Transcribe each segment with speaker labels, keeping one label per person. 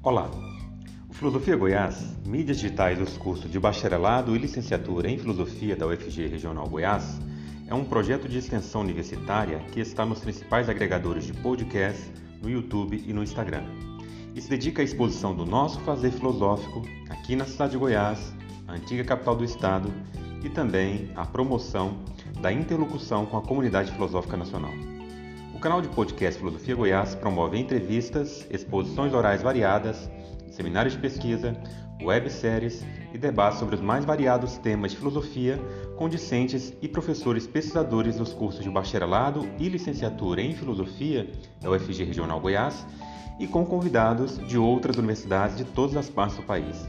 Speaker 1: Olá! O Filosofia Goiás, mídias digitais dos cursos de bacharelado e licenciatura em Filosofia da UFG Regional Goiás, é um projeto de extensão universitária que está nos principais agregadores de podcast, no YouTube e no Instagram. E se dedica à exposição do nosso fazer filosófico aqui na cidade de Goiás, a antiga capital do estado, e também à promoção da interlocução com a comunidade filosófica nacional. O canal de podcast Filosofia Goiás promove entrevistas, exposições orais variadas, seminários de pesquisa, webséries e debates sobre os mais variados temas de filosofia com discentes e professores pesquisadores dos cursos de bacharelado e licenciatura em filosofia da UFG Regional Goiás e com convidados de outras universidades de todas as partes do país.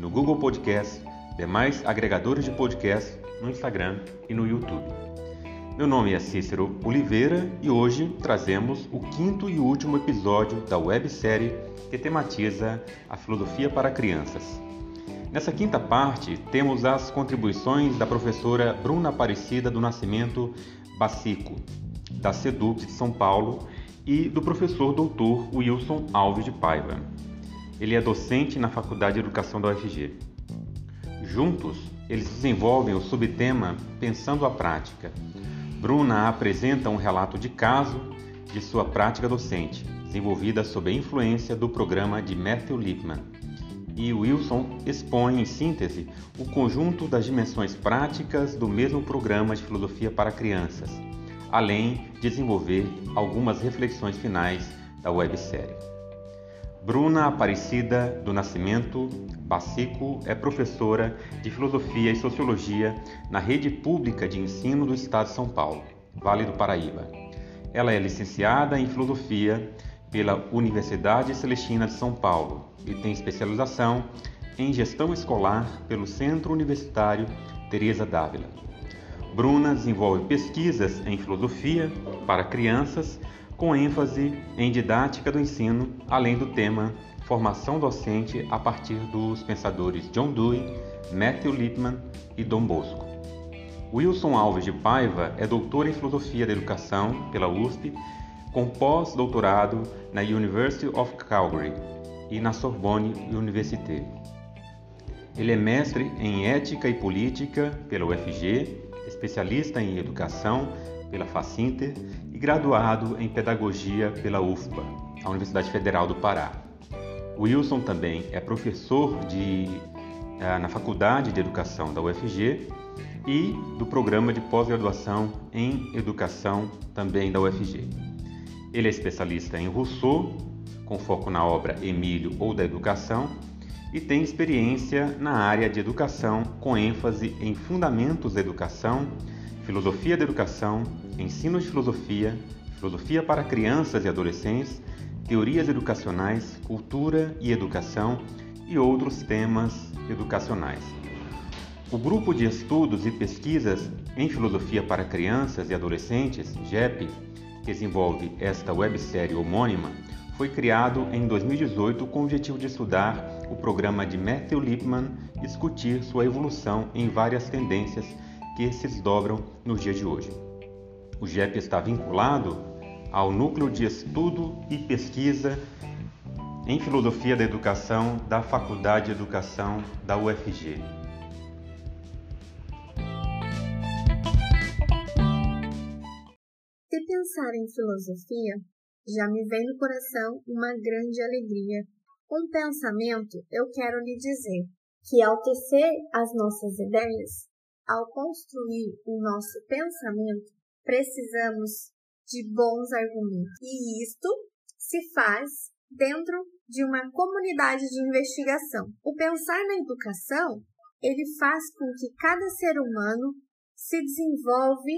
Speaker 1: no Google Podcast, demais agregadores de podcast, no Instagram e no YouTube. Meu nome é Cícero Oliveira e hoje trazemos o quinto e último episódio da websérie que tematiza a filosofia para crianças. Nessa quinta parte, temos as contribuições da professora Bruna Aparecida do Nascimento Bacico, da SEDUP de São Paulo e do professor doutor Wilson Alves de Paiva. Ele é docente na Faculdade de Educação da UFG. Juntos, eles desenvolvem o subtema Pensando a Prática. Bruna apresenta um relato de caso de sua prática docente, desenvolvida sob a influência do programa de Matthew Lipman. E Wilson expõe, em síntese, o conjunto das dimensões práticas do mesmo programa de filosofia para crianças, além de desenvolver algumas reflexões finais da websérie. Bruna Aparecida do Nascimento Bacico é professora de Filosofia e Sociologia na Rede Pública de Ensino do Estado de São Paulo, Vale do Paraíba. Ela é licenciada em Filosofia pela Universidade Celestina de São Paulo e tem especialização em Gestão Escolar pelo Centro Universitário Teresa Dávila. Bruna desenvolve pesquisas em filosofia para crianças, com ênfase em didática do ensino, além do tema formação docente a partir dos pensadores John Dewey, Matthew Lipman e Dom Bosco. Wilson Alves de Paiva é doutor em filosofia da educação pela USP, com pós-doutorado na University of Calgary e na Sorbonne Université. Ele é mestre em ética e política pela UFG especialista em educação pela Facinter e graduado em pedagogia pela UFPA, a Universidade Federal do Pará. Wilson também é professor de, eh, na Faculdade de Educação da UFG e do programa de pós-graduação em educação também da UFG. Ele é especialista em Rousseau, com foco na obra Emílio ou da Educação, e tem experiência na área de educação, com ênfase em fundamentos da educação, filosofia da educação, ensino de filosofia, filosofia para crianças e adolescentes, teorias educacionais, cultura e educação e outros temas educacionais. O grupo de estudos e pesquisas em filosofia para crianças e adolescentes, GEP, que desenvolve esta websérie homônima, foi criado em 2018 com o objetivo de estudar o programa de Matthew Lipman discutir sua evolução em várias tendências que se desdobram nos dias de hoje. O GEP está vinculado ao Núcleo de Estudo e Pesquisa em Filosofia da Educação da Faculdade de Educação da UFG.
Speaker 2: Se pensar em filosofia, já me vem no coração uma grande alegria um pensamento, eu quero lhe dizer que ao tecer as nossas ideias, ao construir o nosso pensamento, precisamos de bons argumentos. E isto se faz dentro de uma comunidade de investigação. O pensar na educação, ele faz com que cada ser humano se desenvolve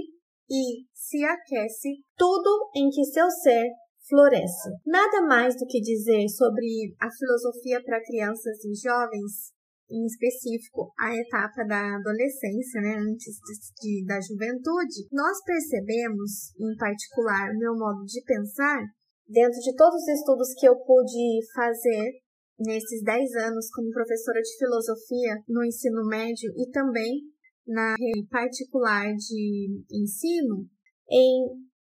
Speaker 2: e se aquece tudo em que seu ser floresce. Nada mais do que dizer sobre a filosofia para crianças e jovens, em específico a etapa da adolescência, né, antes de, de, da juventude, nós percebemos, em particular, meu modo de pensar, dentro de todos os estudos que eu pude fazer nesses 10 anos como professora de filosofia no ensino médio e também na rede particular de ensino, em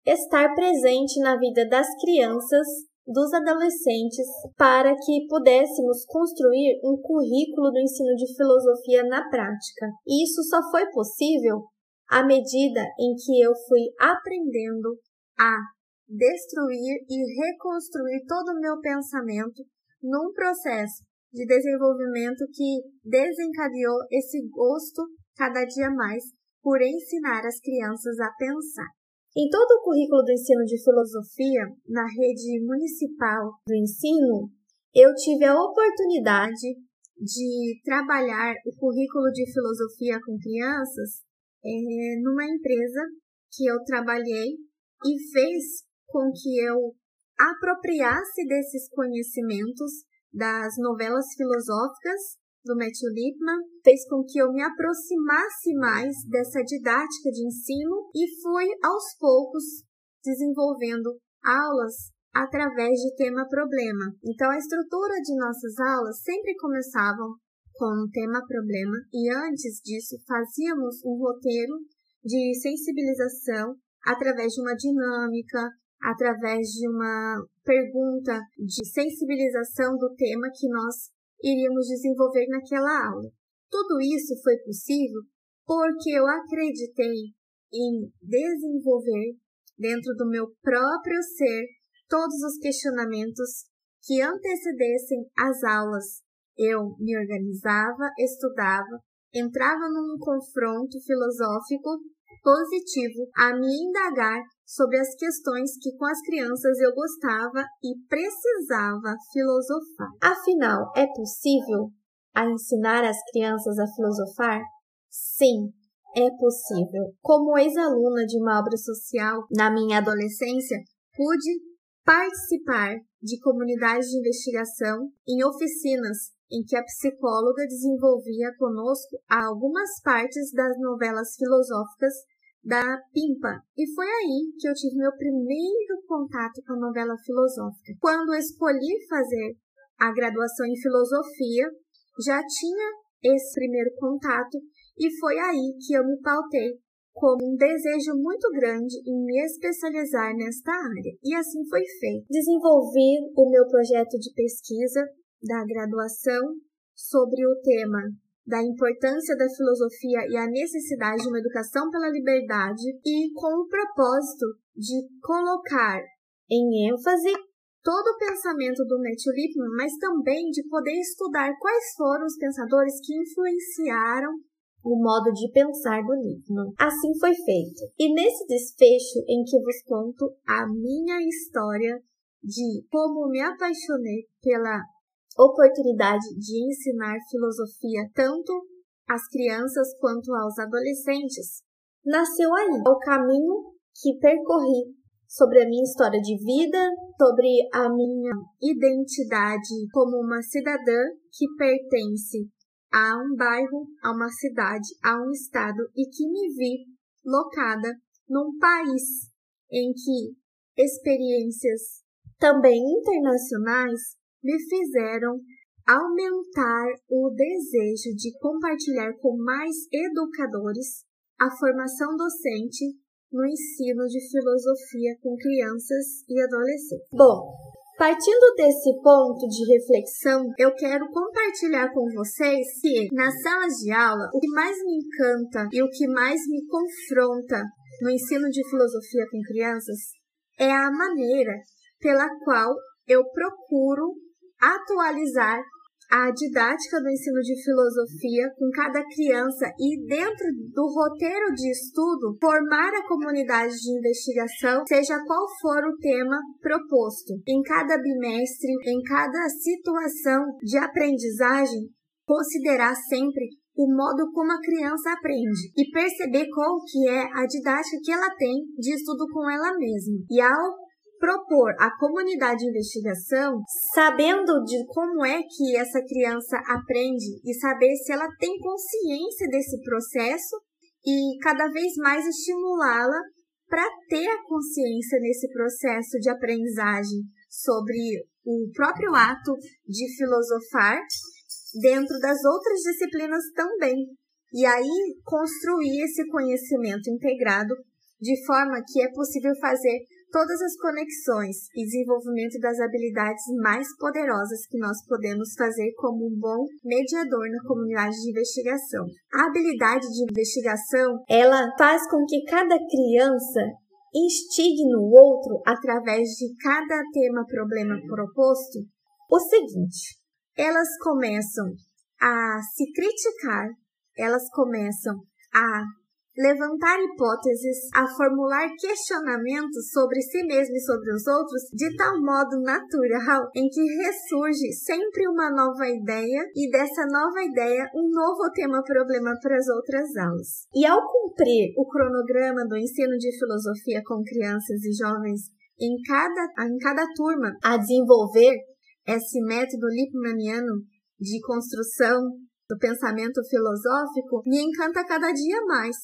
Speaker 2: estar presente na vida das crianças, dos adolescentes, para que pudéssemos construir um currículo do ensino de filosofia na prática. E isso só foi possível à medida em que eu fui aprendendo a destruir e reconstruir todo o meu pensamento num processo de desenvolvimento que desencadeou esse gosto cada dia mais por ensinar as crianças a pensar. Em todo o currículo do ensino de filosofia, na rede municipal do ensino, eu tive a oportunidade de trabalhar o currículo de filosofia com crianças é, numa empresa que eu trabalhei e fez com que eu apropriasse desses conhecimentos das novelas filosóficas do Matthew Lipman, fez com que eu me aproximasse mais dessa didática de ensino e fui aos poucos desenvolvendo aulas através de tema-problema. Então, a estrutura de nossas aulas sempre começavam com um tema-problema e antes disso fazíamos um roteiro de sensibilização através de uma dinâmica, através de uma pergunta de sensibilização do tema que nós iríamos desenvolver naquela aula. Tudo isso foi possível porque eu acreditei em desenvolver dentro do meu próprio ser todos os questionamentos que antecedessem as aulas. Eu me organizava, estudava, entrava num confronto filosófico positivo a me indagar sobre as questões que com as crianças eu gostava e precisava filosofar. Afinal, é possível a ensinar as crianças a filosofar? Sim, é possível. Como ex-aluna de uma obra social na minha adolescência, pude participar de comunidades de investigação em oficinas em que a psicóloga desenvolvia conosco algumas partes das novelas filosóficas da Pimpa. E foi aí que eu tive meu primeiro contato com a novela filosófica. Quando escolhi fazer a graduação em filosofia, já tinha esse primeiro contato e foi aí que eu me pautei com um desejo muito grande em me especializar nesta área. E assim foi feito. Desenvolvi o meu projeto de pesquisa da graduação sobre o tema da importância da filosofia e a necessidade de uma educação pela liberdade e com o propósito de colocar em ênfase todo o pensamento do Matthew Lipman, mas também de poder estudar quais foram os pensadores que influenciaram o modo de pensar do Lipman. Assim foi feito. E nesse desfecho em que vos conto a minha história de como me apaixonei pela oportunidade de ensinar filosofia tanto às crianças quanto aos adolescentes, nasceu aí. O caminho que percorri sobre a minha história de vida, sobre a minha identidade como uma cidadã que pertence a um bairro, a uma cidade, a um estado e que me vi locada num país em que experiências também internacionais me fizeram aumentar o desejo de compartilhar com mais educadores a formação docente no ensino de filosofia com crianças e adolescentes. Bom, partindo desse ponto de reflexão, eu quero compartilhar com vocês que nas salas de aula o que mais me encanta e o que mais me confronta no ensino de filosofia com crianças é a maneira pela qual eu procuro atualizar a didática do ensino de filosofia com cada criança e, dentro do roteiro de estudo, formar a comunidade de investigação, seja qual for o tema proposto. Em cada bimestre, em cada situação de aprendizagem, considerar sempre o modo como a criança aprende e perceber qual que é a didática que ela tem de estudo com ela mesma. E ao propor à comunidade de investigação, sabendo de como é que essa criança aprende e saber se ela tem consciência desse processo e cada vez mais estimulá-la para ter a consciência nesse processo de aprendizagem sobre o próprio ato de filosofar dentro das outras disciplinas também. E aí construir esse conhecimento integrado de forma que é possível fazer todas as conexões e desenvolvimento das habilidades mais poderosas que nós podemos fazer como um bom mediador na comunidade de investigação. A habilidade de investigação, ela faz com que cada criança instigue no outro, através de cada tema problema proposto, o seguinte: elas começam a se criticar, elas começam a levantar hipóteses, a formular questionamentos sobre si mesmo e sobre os outros de tal modo natural em que ressurge sempre uma nova ideia e dessa nova ideia um novo tema problema para as outras aulas. E ao cumprir o cronograma do ensino de filosofia com crianças e jovens em cada, em cada turma a desenvolver esse método Lippmanniano de construção do pensamento filosófico me encanta cada dia mais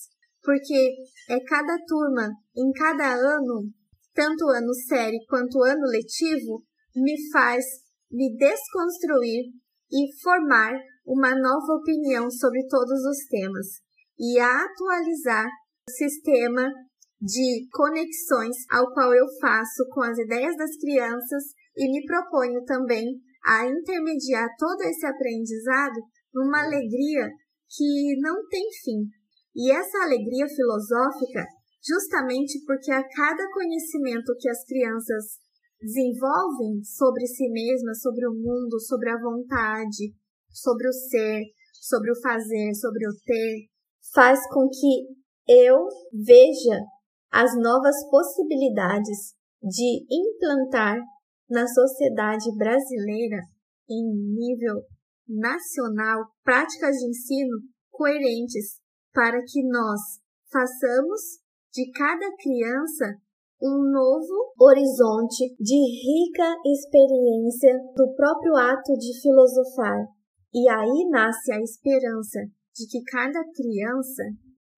Speaker 2: porque é cada turma, em cada ano, tanto ano série quanto ano letivo, me faz me desconstruir e formar uma nova opinião sobre todos os temas e atualizar o sistema de conexões ao qual eu faço com as ideias das crianças e me proponho também a intermediar todo esse aprendizado numa alegria que não tem fim, e essa alegria filosófica, justamente porque a cada conhecimento que as crianças desenvolvem sobre si mesmas, sobre o mundo, sobre a vontade, sobre o ser, sobre o fazer, sobre o ter, faz com que eu veja as novas possibilidades de implantar na sociedade brasileira, em nível nacional, práticas de ensino coerentes para que nós façamos de cada criança um novo horizonte de rica experiência do próprio ato de filosofar. E aí nasce a esperança de que cada criança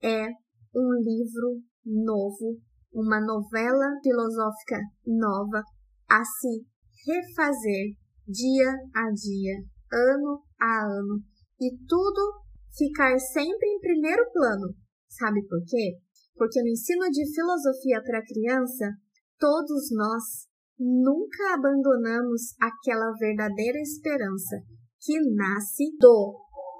Speaker 2: é um livro novo, uma novela filosófica nova a se refazer dia a dia, ano a ano, e tudo ficar sempre em primeiro plano. Sabe por quê? Porque no ensino de filosofia para criança, todos nós nunca abandonamos aquela verdadeira esperança que nasce do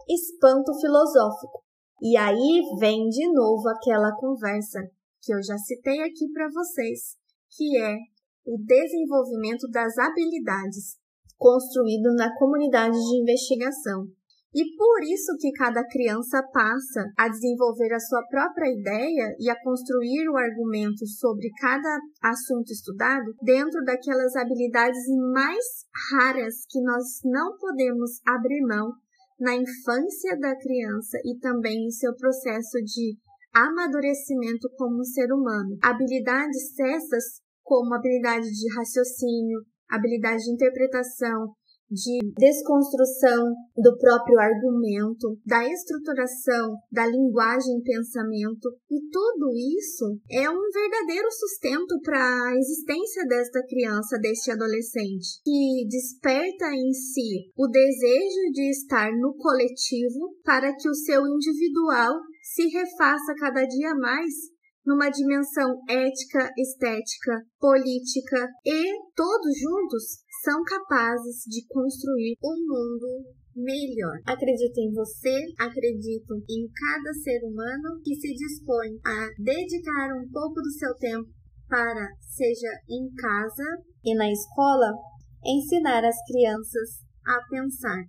Speaker 2: espanto filosófico. E aí vem de novo aquela conversa que eu já citei aqui para vocês, que é o desenvolvimento das habilidades construído na comunidade de investigação. E por isso que cada criança passa a desenvolver a sua própria ideia e a construir o argumento sobre cada assunto estudado dentro daquelas habilidades mais raras que nós não podemos abrir mão na infância da criança e também em seu processo de amadurecimento como ser humano. Habilidades essas como habilidade de raciocínio, habilidade de interpretação, de desconstrução do próprio argumento, da estruturação da linguagem e pensamento, e tudo isso é um verdadeiro sustento para a existência desta criança, deste adolescente, que desperta em si o desejo de estar no coletivo para que o seu individual se refaça cada dia mais numa dimensão ética, estética, política e todos juntos são capazes de construir um mundo melhor. Acredito em você, acredito em cada ser humano que se dispõe a dedicar um pouco do seu tempo para, seja em casa e na escola, ensinar as crianças a pensar.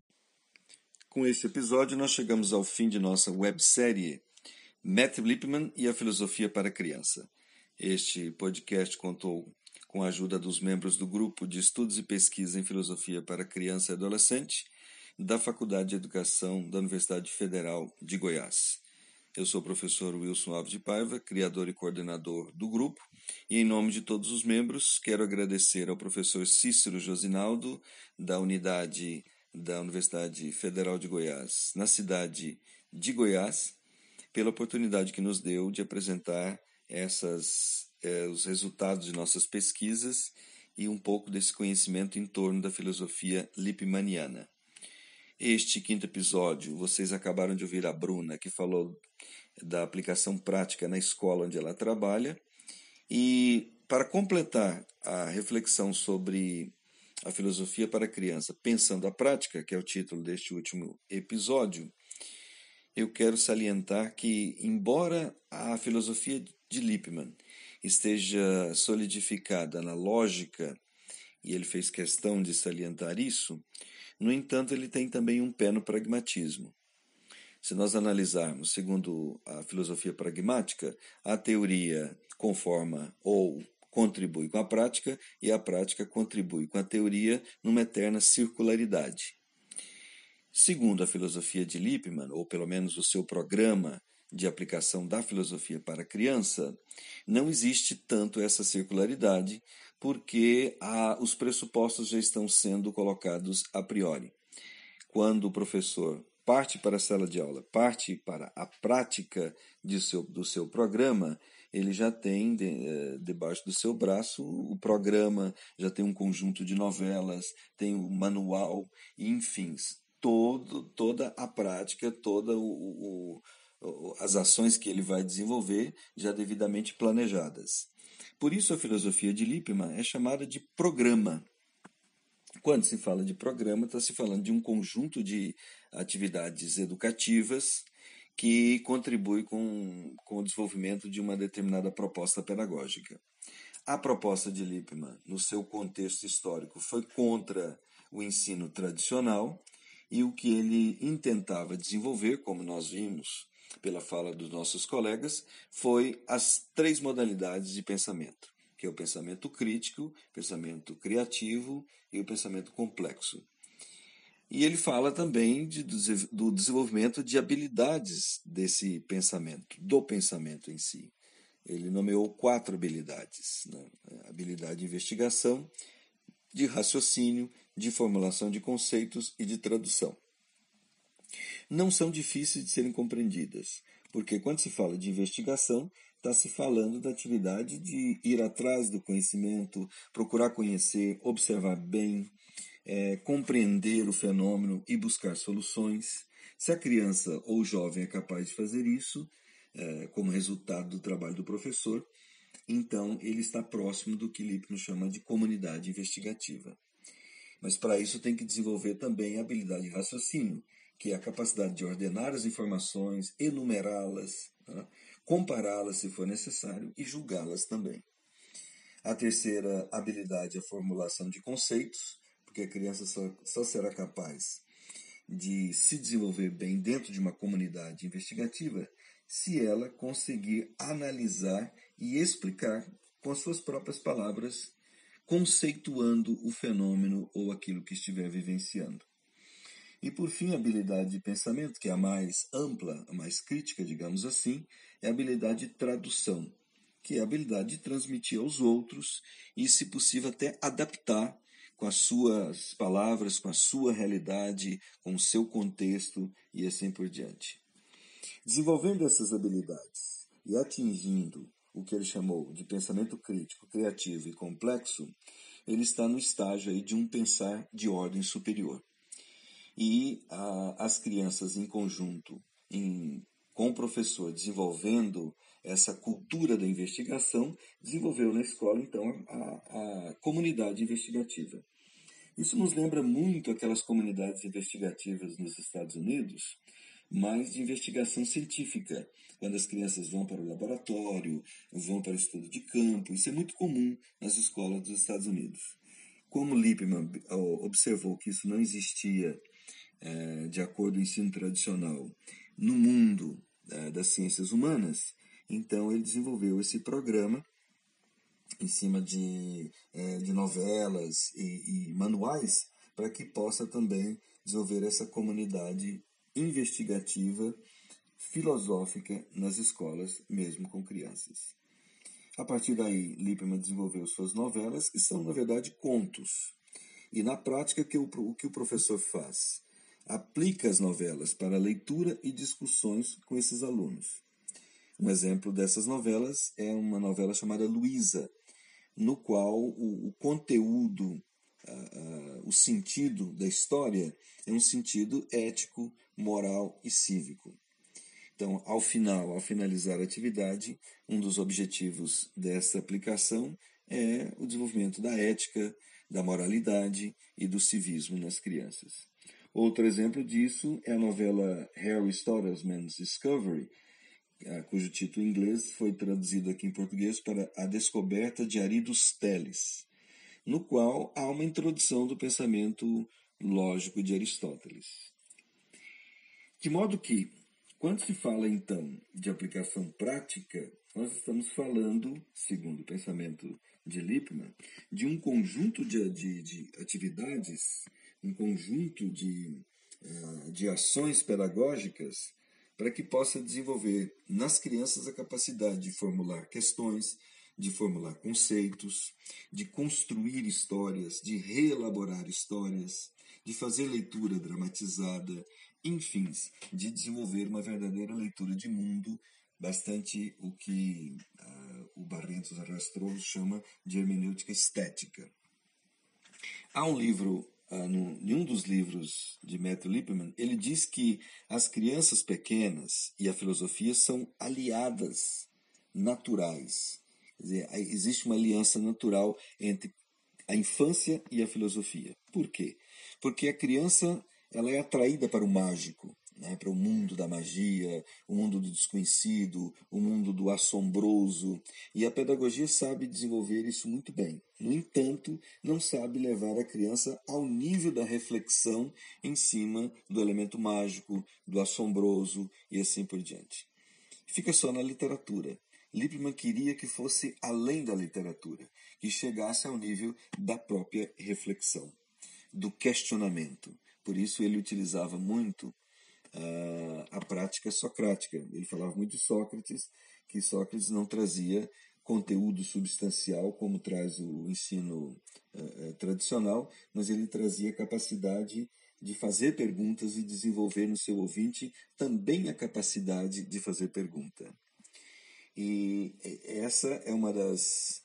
Speaker 3: Com este episódio, nós chegamos ao fim de nossa websérie Matt Lipman e a Filosofia para a Criança. Este podcast contou com a ajuda dos membros do Grupo de Estudos e Pesquisa em Filosofia para Criança e Adolescente da Faculdade de Educação da Universidade Federal de Goiás. Eu sou o professor Wilson Alves de Paiva, criador e coordenador do grupo, e em nome de todos os membros, quero agradecer ao professor Cícero Josinaldo, da unidade da Universidade Federal de Goiás, na cidade de Goiás, pela oportunidade que nos deu de apresentar essas, eh, os resultados de nossas pesquisas e um pouco desse conhecimento em torno da filosofia lipmaniana. Este quinto episódio, vocês acabaram de ouvir a Bruna, que falou da aplicação prática na escola onde ela trabalha. E para completar a reflexão sobre a filosofia para a criança, pensando a prática, que é o título deste último episódio, eu quero salientar que, embora a filosofia de Lippmann esteja solidificada na lógica, e ele fez questão de salientar isso, no entanto, ele tem também um pé no pragmatismo. Se nós analisarmos segundo a filosofia pragmática, a teoria conforma ou contribui com a prática e a prática contribui com a teoria numa eterna circularidade. Segundo a filosofia de Lippmann, ou pelo menos o seu programa de aplicação da filosofia para a criança, não existe tanto essa circularidade, porque a, os pressupostos já estão sendo colocados a priori. Quando o professor parte para a sala de aula, parte para a prática de seu, do seu programa, ele já tem de, eh, debaixo do seu braço o programa, já tem um conjunto de novelas, tem o manual, enfim, todo, toda a prática, toda o, o, as ações que ele vai desenvolver já devidamente planejadas. Por isso, a filosofia de Lippmann é chamada de programa. Quando se fala de programa, está se falando de um conjunto de atividades educativas que contribui com, com o desenvolvimento de uma determinada proposta pedagógica. A proposta de Lippmann, no seu contexto histórico, foi contra o ensino tradicional e o que ele intentava desenvolver, como nós vimos pela fala dos nossos colegas, foi as três modalidades de pensamento, que é o pensamento crítico, pensamento criativo e o pensamento complexo. E ele fala também de, do desenvolvimento de habilidades desse pensamento, do pensamento em si. Ele nomeou quatro habilidades: né? habilidade de investigação, de raciocínio, de formulação de conceitos e de tradução não são difíceis de serem compreendidas, porque quando se fala de investigação, está se falando da atividade de ir atrás do conhecimento, procurar conhecer, observar bem, é, compreender o fenômeno e buscar soluções. Se a criança ou jovem é capaz de fazer isso, é, como resultado do trabalho do professor, então ele está próximo do que Lipno chama de comunidade investigativa. Mas para isso tem que desenvolver também a habilidade de raciocínio, que é a capacidade de ordenar as informações, enumerá-las, tá? compará-las se for necessário e julgá-las também. A terceira habilidade é a formulação de conceitos, porque a criança só, só será capaz de se desenvolver bem dentro de uma comunidade investigativa se ela conseguir analisar e explicar com as suas próprias palavras, conceituando o fenômeno ou aquilo que estiver vivenciando. E por fim, a habilidade de pensamento, que é a mais ampla, a mais crítica, digamos assim, é a habilidade de tradução, que é a habilidade de transmitir aos outros e, se possível, até adaptar com as suas palavras, com a sua realidade, com o seu contexto e assim por diante. Desenvolvendo essas habilidades e atingindo o que ele chamou de pensamento crítico, criativo e complexo, ele está no estágio aí de um pensar de ordem superior e a, as crianças em conjunto, em, com o professor, desenvolvendo essa cultura da investigação, desenvolveu na escola, então, a, a comunidade investigativa. Isso nos lembra muito aquelas comunidades investigativas nos Estados Unidos, mas de investigação científica, quando as crianças vão para o laboratório, vão para o estudo de campo. Isso é muito comum nas escolas dos Estados Unidos. Como Lippmann observou que isso não existia é, de acordo com o ensino tradicional, no mundo é, das ciências humanas, então ele desenvolveu esse programa em cima de, é, de novelas e, e manuais para que possa também desenvolver essa comunidade investigativa filosófica nas escolas, mesmo com crianças. A partir daí, Lippmann desenvolveu suas novelas, que são, na verdade, contos. E na prática, que o, o que o professor faz? Aplica as novelas para leitura e discussões com esses alunos. Um exemplo dessas novelas é uma novela chamada Luísa, no qual o, o conteúdo, o sentido da história é um sentido ético, moral e cívico. Então, ao final, ao finalizar a atividade, um dos objetivos dessa aplicação é o desenvolvimento da ética, da moralidade e do civismo nas crianças. Outro exemplo disso é a novela Harry Stottlesman's Discovery, cujo título em inglês foi traduzido aqui em português para A Descoberta de Aridos Teles, no qual há uma introdução do pensamento lógico de Aristóteles. De modo que, quando se fala então de aplicação prática, nós estamos falando, segundo o pensamento de Lippmann, de um conjunto de, de, de atividades, um conjunto de, uh, de ações pedagógicas para que possa desenvolver nas crianças a capacidade de formular questões, de formular conceitos, de construir histórias, de reelaborar histórias, de fazer leitura dramatizada, enfim, de desenvolver uma verdadeira leitura de mundo, bastante o que uh, o Barrentos Arrastroso chama de hermenêutica estética. Há um livro ah, no, em um dos livros de Matthew Lippmann, ele diz que as crianças pequenas e a filosofia são aliadas naturais. Quer dizer, existe uma aliança natural entre a infância e a filosofia. Por quê? Porque a criança ela é atraída para o mágico né, para o mundo da magia, o mundo do desconhecido, o mundo do assombroso. E a pedagogia sabe desenvolver isso muito bem. No entanto, não sabe levar a criança ao nível da reflexão em cima do elemento mágico, do assombroso e assim por diante. Fica só na literatura. Lippmann queria que fosse além da literatura, que chegasse ao nível da própria reflexão, do questionamento. Por isso ele utilizava muito a, a prática socrática. Ele falava muito de Sócrates, que Sócrates não trazia conteúdo substancial como traz o ensino uh, tradicional, mas ele trazia capacidade de fazer perguntas e desenvolver no seu ouvinte também a capacidade de fazer pergunta. E essa é uma das,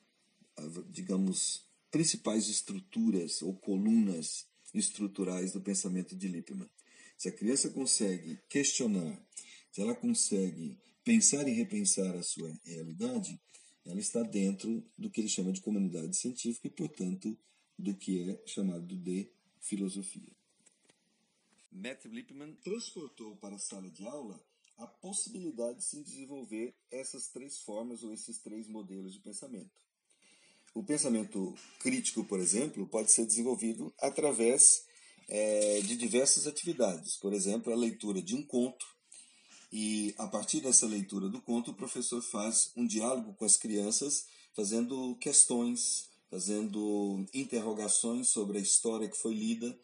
Speaker 3: digamos, principais estruturas ou colunas estruturais do pensamento de Lippmann. Se a criança consegue questionar, se ela consegue pensar e repensar a sua realidade, ela está dentro do que ele chama de comunidade científica e, portanto, do que é chamado de filosofia. Matt Lippmann transportou para a sala de aula a possibilidade de se desenvolver essas três formas ou esses três modelos de pensamento. O pensamento crítico, por exemplo, pode ser desenvolvido através é, de diversas atividades. Por exemplo, a leitura de um conto. E a partir dessa leitura do conto, o professor faz um diálogo com as crianças, fazendo questões, fazendo interrogações sobre a história que foi lida,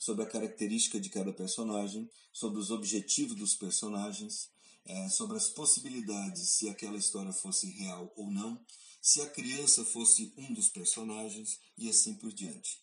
Speaker 3: sobre a característica de cada personagem, sobre os objetivos dos personagens, é, sobre as possibilidades se aquela história fosse real ou não, se a criança fosse um dos personagens e assim por diante.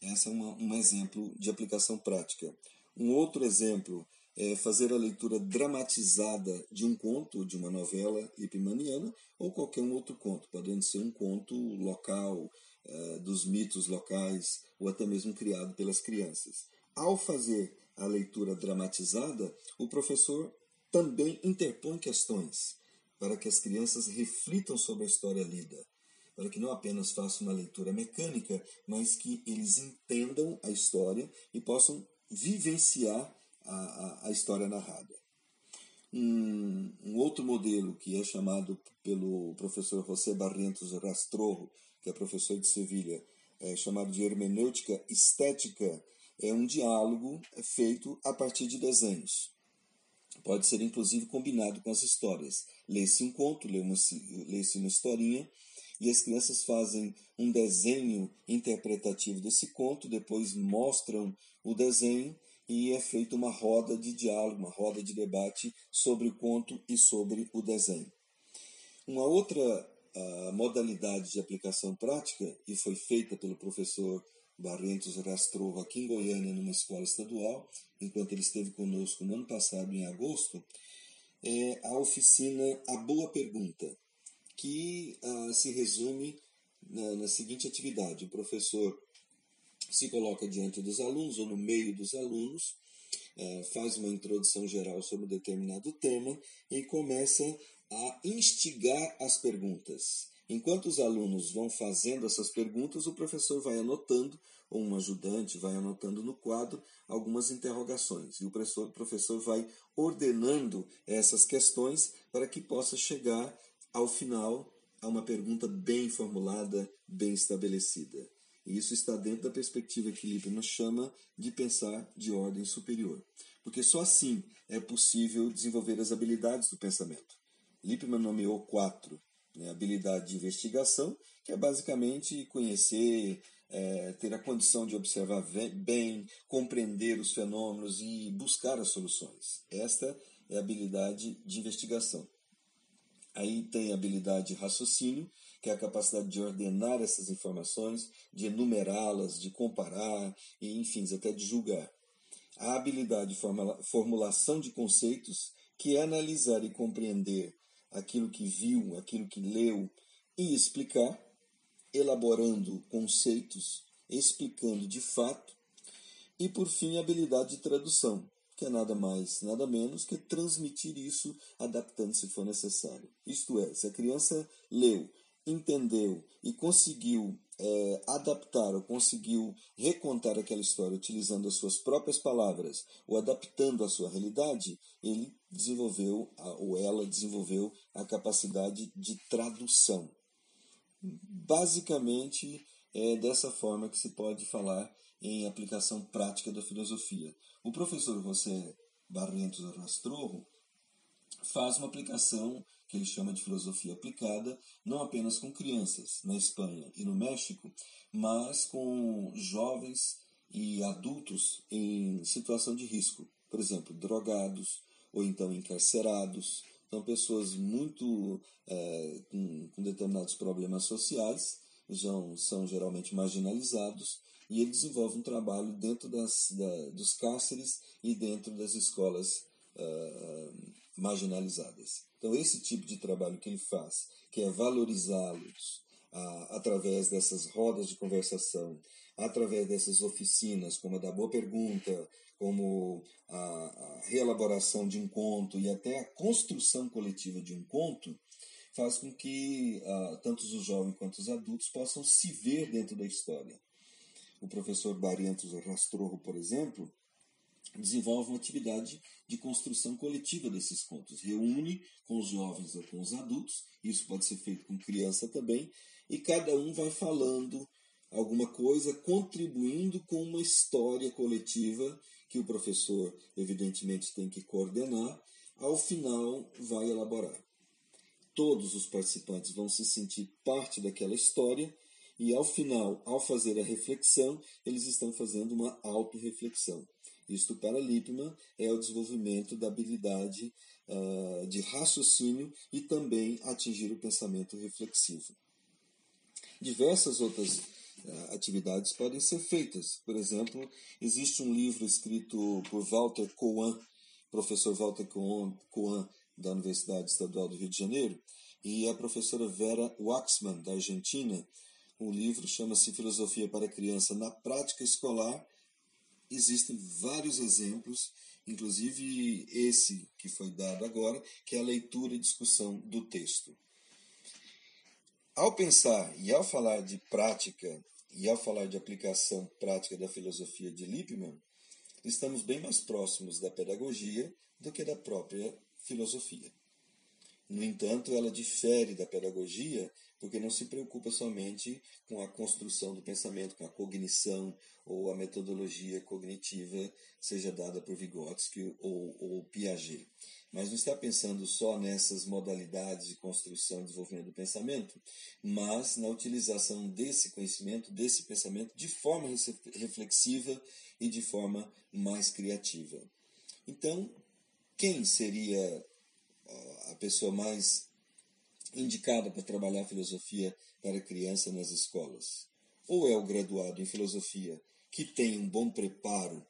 Speaker 3: Essa é uma, um exemplo de aplicação prática. Um outro exemplo é fazer a leitura dramatizada de um conto, de uma novela lipimaniana, ou qualquer um outro conto, podendo ser um conto local, é, dos mitos locais, ou até mesmo criado pelas crianças. Ao fazer a leitura dramatizada, o professor também interpõe questões para que as crianças reflitam sobre a história lida para que não apenas façam uma leitura mecânica, mas que eles entendam a história e possam vivenciar a, a, a história narrada. Um, um, outro modelo que é chamado pelo professor José Barrientos Rastrojo, que é professor de Sevilha, é chamado de hermenêutica estética, é um diálogo feito a partir de desenhos. Pode ser inclusive combinado com as histórias. Lê-se um conto, lê-se uma historinha e as crianças fazem um desenho interpretativo desse conto, depois mostram o desenho e é feita uma roda de diálogo, uma roda de debate sobre o conto e sobre o desenho. Uma outra uh, modalidade de aplicação prática, e foi feita pelo professor Barrentos Rastrovo aqui em Goiânia, numa escola estadual, enquanto ele esteve conosco no ano passado, em agosto, é a oficina A Boa Pergunta, que uh, se resume na, na seguinte atividade: o professor se coloca diante dos alunos ou no meio dos alunos, é, faz uma introdução geral sobre um determinado tema e começa a instigar as perguntas. Enquanto os alunos vão fazendo essas perguntas, o professor vai anotando, ou um ajudante vai anotando no quadro algumas interrogações. E o professor vai ordenando essas questões para que possa chegar ao final a uma pergunta bem formulada, bem estabelecida. E isso está dentro da perspectiva que Lippmann chama de pensar de ordem superior. Porque só assim é possível desenvolver as habilidades do pensamento. Lippmann nomeou quatro. Né? Habilidade de investigação, que é basicamente conhecer, é, ter a condição de observar bem, compreender os fenômenos e buscar as soluções. Esta é a habilidade de investigação. Aí tem a habilidade de raciocínio, que é a capacidade de ordenar essas informações, de enumerá-las, de comparar e, enfim, até de julgar. A habilidade de formulação de conceitos, que é analisar e compreender aquilo que viu, aquilo que leu e explicar, elaborando conceitos, explicando de fato. E, por fim, a habilidade de tradução, que é nada mais, nada menos que transmitir isso adaptando se for necessário. Isto é, se a criança leu, entendeu e conseguiu é, adaptar ou conseguiu recontar aquela história utilizando as suas próprias palavras ou adaptando a sua realidade, ele desenvolveu ou ela desenvolveu a capacidade de tradução. Basicamente, é dessa forma que se pode falar em aplicação prática da filosofia. O professor José Barrentos Rastrojo faz uma aplicação que ele chama de filosofia aplicada, não apenas com crianças na Espanha e no México, mas com jovens e adultos em situação de risco, por exemplo, drogados ou então encarcerados. São pessoas muito é, com, com, determinados problemas sociais, são, são geralmente marginalizados e ele desenvolve um trabalho dentro das, da, dos cárceres e dentro das escolas uh, marginalizadas. Então, esse tipo de trabalho que ele faz, que é valorizá-los uh, através dessas rodas de conversação, através dessas oficinas, como a da boa pergunta, como a, a reelaboração de um conto e até a construção coletiva de um conto, faz com que uh, tanto os jovens quanto os adultos possam se ver dentro da história. O professor Barrientos Rastrojo, por exemplo, desenvolve uma atividade de construção coletiva desses contos. Reúne com os jovens ou com os adultos, isso pode ser feito com criança também, e cada um vai falando alguma coisa, contribuindo com uma história coletiva que o professor, evidentemente, tem que coordenar, ao final vai elaborar. Todos os participantes vão se sentir parte daquela história e ao final, ao fazer a reflexão, eles estão fazendo uma autorreflexão. Isto para Lippmann é o desenvolvimento da habilidade uh, de raciocínio e também atingir o pensamento reflexivo. Diversas outras uh, atividades podem ser feitas. Por exemplo, existe um livro escrito por Walter Coan, professor Walter Coan, da Universidade Estadual do Rio de Janeiro, e a professora Vera Waxman, da Argentina, o livro chama-se Filosofia para Criança na Prática Escolar. Existem vários exemplos, inclusive esse que foi dado agora, que é a leitura e discussão do texto. Ao pensar e ao falar de prática e ao falar de aplicação prática da filosofia de Lippmann, estamos bem mais próximos da pedagogia do que da própria filosofia. No entanto, ela difere da pedagogia porque não se preocupa somente com a construção do pensamento, com a cognição ou a metodologia cognitiva, seja dada por Vygotsky ou, ou Piaget. mas não está pensando só nessas modalidades de construção e desenvolvimento do pensamento, mas na utilização desse conhecimento, desse pensamento, de forma reflexiva e de forma mais criativa. Então, quem seria a pessoa mais indicada para trabalhar filosofia para criança nas escolas? Ou é o graduado em filosofia que tem um bom preparo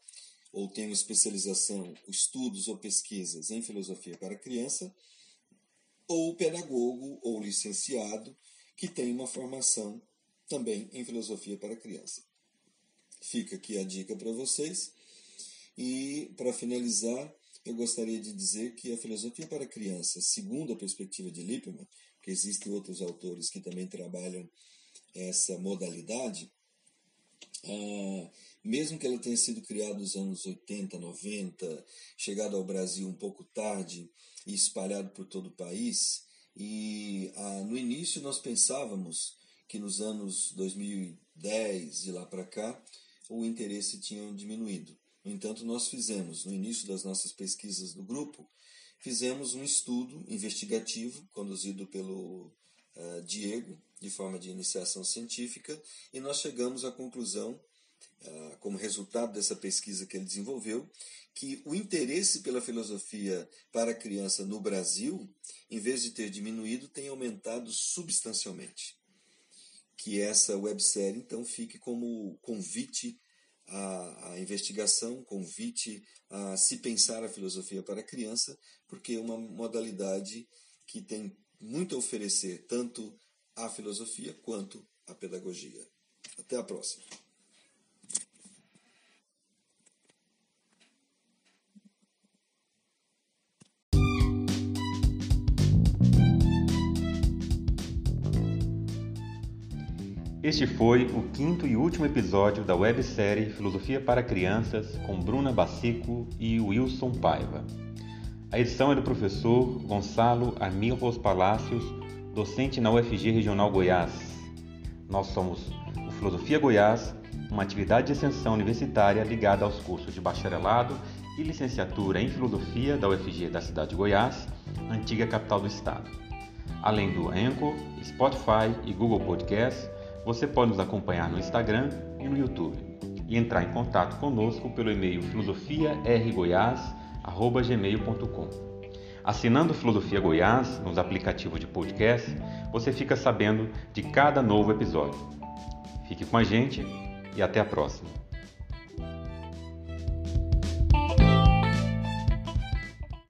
Speaker 3: ou tem uma especialização, estudos ou pesquisas em filosofia para criança, ou pedagogo ou licenciado que tem uma formação também em filosofia para criança. Fica aqui a dica para vocês. E para finalizar, eu gostaria de dizer que a filosofia para criança, segundo a perspectiva de Lippmann, que existem outros autores que também trabalham essa modalidade, ah, mesmo que ela tenha sido criada nos anos 80, 90, chegado ao Brasil um pouco tarde e espalhado por todo o país, e ah, no início nós pensávamos que nos anos 2010 e lá para cá o interesse tinha diminuído. No entanto, nós fizemos, no início das nossas pesquisas do grupo, fizemos um estudo investigativo conduzido pelo uh, Diego, de forma de iniciação científica, e nós chegamos à conclusão ah, como resultado dessa pesquisa que ele desenvolveu, que o interesse pela filosofia para a criança no Brasil, em vez de ter diminuído, tem aumentado substancialmente. Que essa websérie, então, fique como convite à, à investigação, convite a se pensar a filosofia para a criança, porque é uma modalidade que tem muito a oferecer, tanto à filosofia quanto à pedagogia. Até a próxima.
Speaker 1: Este foi o quinto e último episódio da websérie Filosofia para Crianças com Bruna Bacico e Wilson Paiva. A edição é do professor Gonçalo Armirros Palácios, docente na UFG Regional Goiás. Nós somos o Filosofia Goiás, uma atividade de extensão universitária ligada aos cursos de bacharelado e licenciatura em Filosofia da UFG da cidade de Goiás, antiga capital do estado. Além do Anchor, Spotify e Google Podcasts, você pode nos acompanhar no Instagram e no YouTube e entrar em contato conosco pelo e-mail filosofiargoiás@gmail.com. Assinando Filosofia Goiás nos aplicativos de podcast, você fica sabendo de cada novo episódio. Fique com a gente e até a próxima.